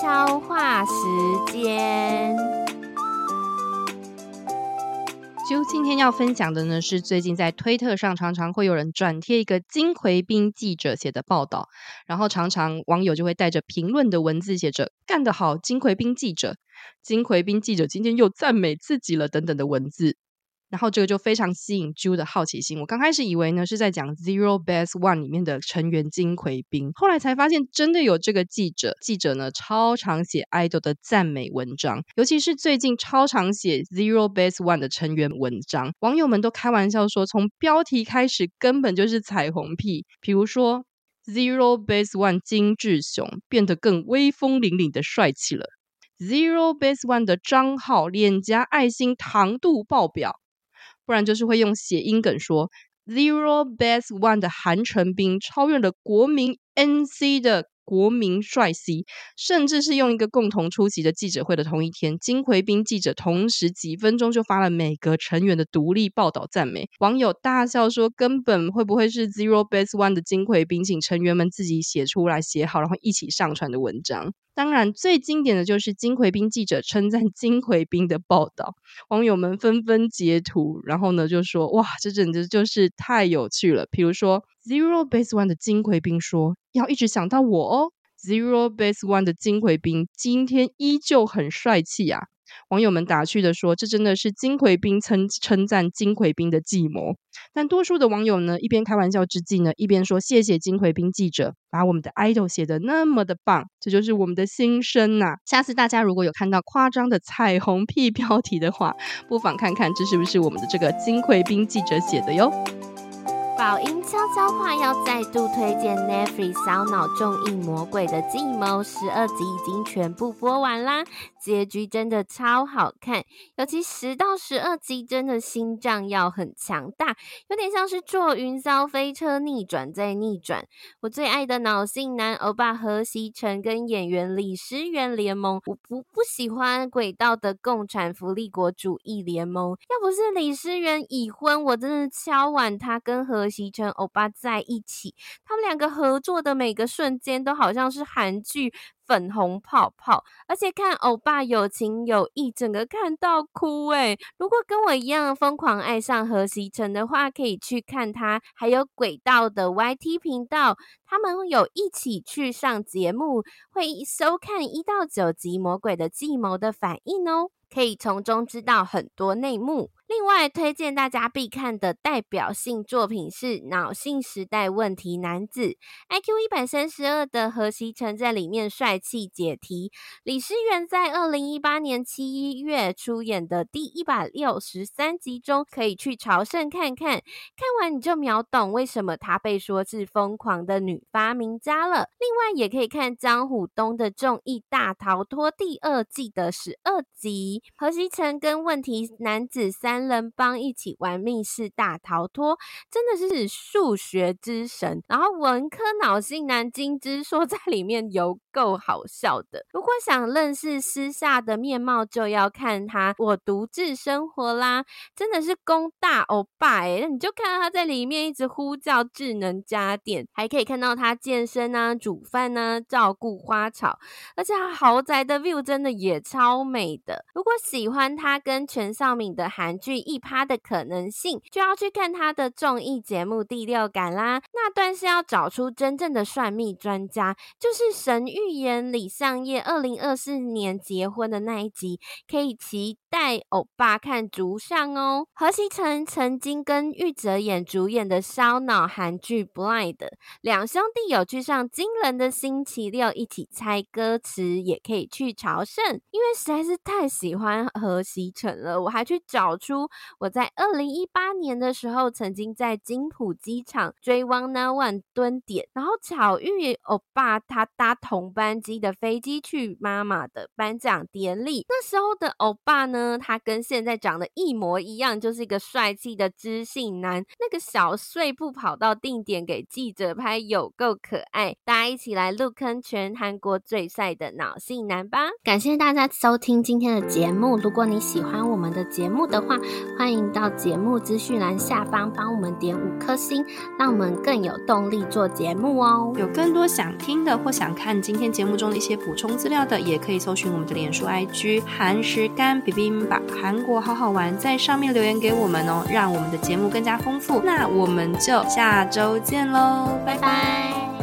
悄话时间。就今天要分享的呢，是最近在推特上常常会有人转贴一个金奎彬记者写的报道，然后常常网友就会带着评论的文字写着“干得好，金奎彬记者”，金奎彬记者今天又赞美自己了等等的文字。然后这个就非常吸引 Ju 的好奇心。我刚开始以为呢是在讲 Zero Base One 里面的成员金奎彬，后来才发现真的有这个记者。记者呢超常写 idol 的赞美文章，尤其是最近超常写 Zero Base One 的成员文章。网友们都开玩笑说，从标题开始根本就是彩虹屁。比如说 Zero Base One 金志雄变得更威风凛凛的帅气了，Zero Base One 的张浩脸颊爱心糖度爆表。不然就是会用谐音梗说 Zero Base One 的韩成彬超越了国民 NC 的国民帅 C，甚至是用一个共同出席的记者会的同一天，金奎彬记者同时几分钟就发了每个成员的独立报道赞美，网友大笑说根本会不会是 Zero Base One 的金奎彬请成员们自己写出来写好，然后一起上传的文章。当然，最经典的就是金奎彬记者称赞金奎彬的报道，网友们纷纷截图，然后呢就说：“哇，这简直就是太有趣了！”比如说，Zero Base One 的金奎彬说：“要一直想到我哦。”Zero Base One 的金奎彬今天依旧很帅气啊。网友们打趣的说：“这真的是金奎彬称称赞金奎彬的计谋。”但多数的网友呢，一边开玩笑之际呢，一边说：“谢谢金奎彬记者，把我们的 idol 写得那么的棒，这就是我们的心声呐、啊。”下次大家如果有看到夸张的彩虹屁 标题的话，不妨看看这是不是我们的这个金奎彬记者写的哟。宝音悄悄话要再度推荐 Netflix 烧脑综艺《魔鬼的计谋》，十二集已经全部播完啦。结局真的超好看，尤其十到十二集，真的心脏要很强大，有点像是坐云霄飞车逆转再逆转。我最爱的脑性男欧巴何锡成跟演员李诗媛联盟，我不不喜欢轨道的共产福利国主义联盟。要不是李诗媛已婚，我真的敲碗他跟何和席城欧巴在一起。他们两个合作的每个瞬间，都好像是韩剧。粉红泡泡，而且看欧巴有情有义，整个看到哭诶。如果跟我一样疯狂爱上何锡成的话，可以去看他还有轨道的 YT 频道，他们有一起去上节目，会收看一到九集《魔鬼的计谋》的反应哦，可以从中知道很多内幕。另外推荐大家必看的代表性作品是《脑性时代问题男子》，IQ 一百三十二的何锡成在里面帅帅气解题，李诗媛在二零一八年七月出演的第一百六十三集中，可以去朝圣看看，看完你就秒懂为什么她被说是疯狂的女发明家了。另外也可以看张虎东的综艺《大逃脱》第二季的十二集，何锡成跟问题男子三。人帮一起玩密室大逃脱，真的是数学之神。然后文科脑性男金之说在里面有够好笑的。如果想认识私下的面貌，就要看他我独自生活啦，真的是攻大欧巴哎！那你就看到他在里面一直呼叫智能家电，还可以看到他健身啊、煮饭啊、照顾花草，而且他豪宅的 view 真的也超美的。如果喜欢他跟全少敏的韩剧一趴的可能性，就要去看他的综艺节目《第六感》啦。那段是要找出真正的算命专家，就是神预言跟李尚业二零二四年结婚的那一集，可以期带欧巴看竹上哦。何锡成曾经跟玉泽演主演的烧脑韩剧《Blind》，两兄弟有去上惊人的星期六一起猜歌词，也可以去朝圣。因为实在是太喜欢何锡辰了，我还去找出。我在二零一八年的时候，曾经在金浦机场追汪 n One 蹲点，然后巧遇欧巴，他搭同班机的飞机去妈妈的颁奖典礼。那时候的欧巴呢，呢，他跟现在长得一模一样，就是一个帅气的知性男。那个小碎步跑到定点给记者拍，有够可爱。大家一起来入坑全韩国最帅的脑性男吧！感谢大家收听今天的节目。如果你喜欢我们的节目的话，欢迎到节目资讯栏下方帮我们点五颗星，让我们更有动力做节目哦。有更多想听的或想看今天节目中的一些补充资料的，也可以搜寻我们的脸书 IG 韩食把韩国好好玩，在上面留言给我们哦，让我们的节目更加丰富。那我们就下周见喽，拜拜。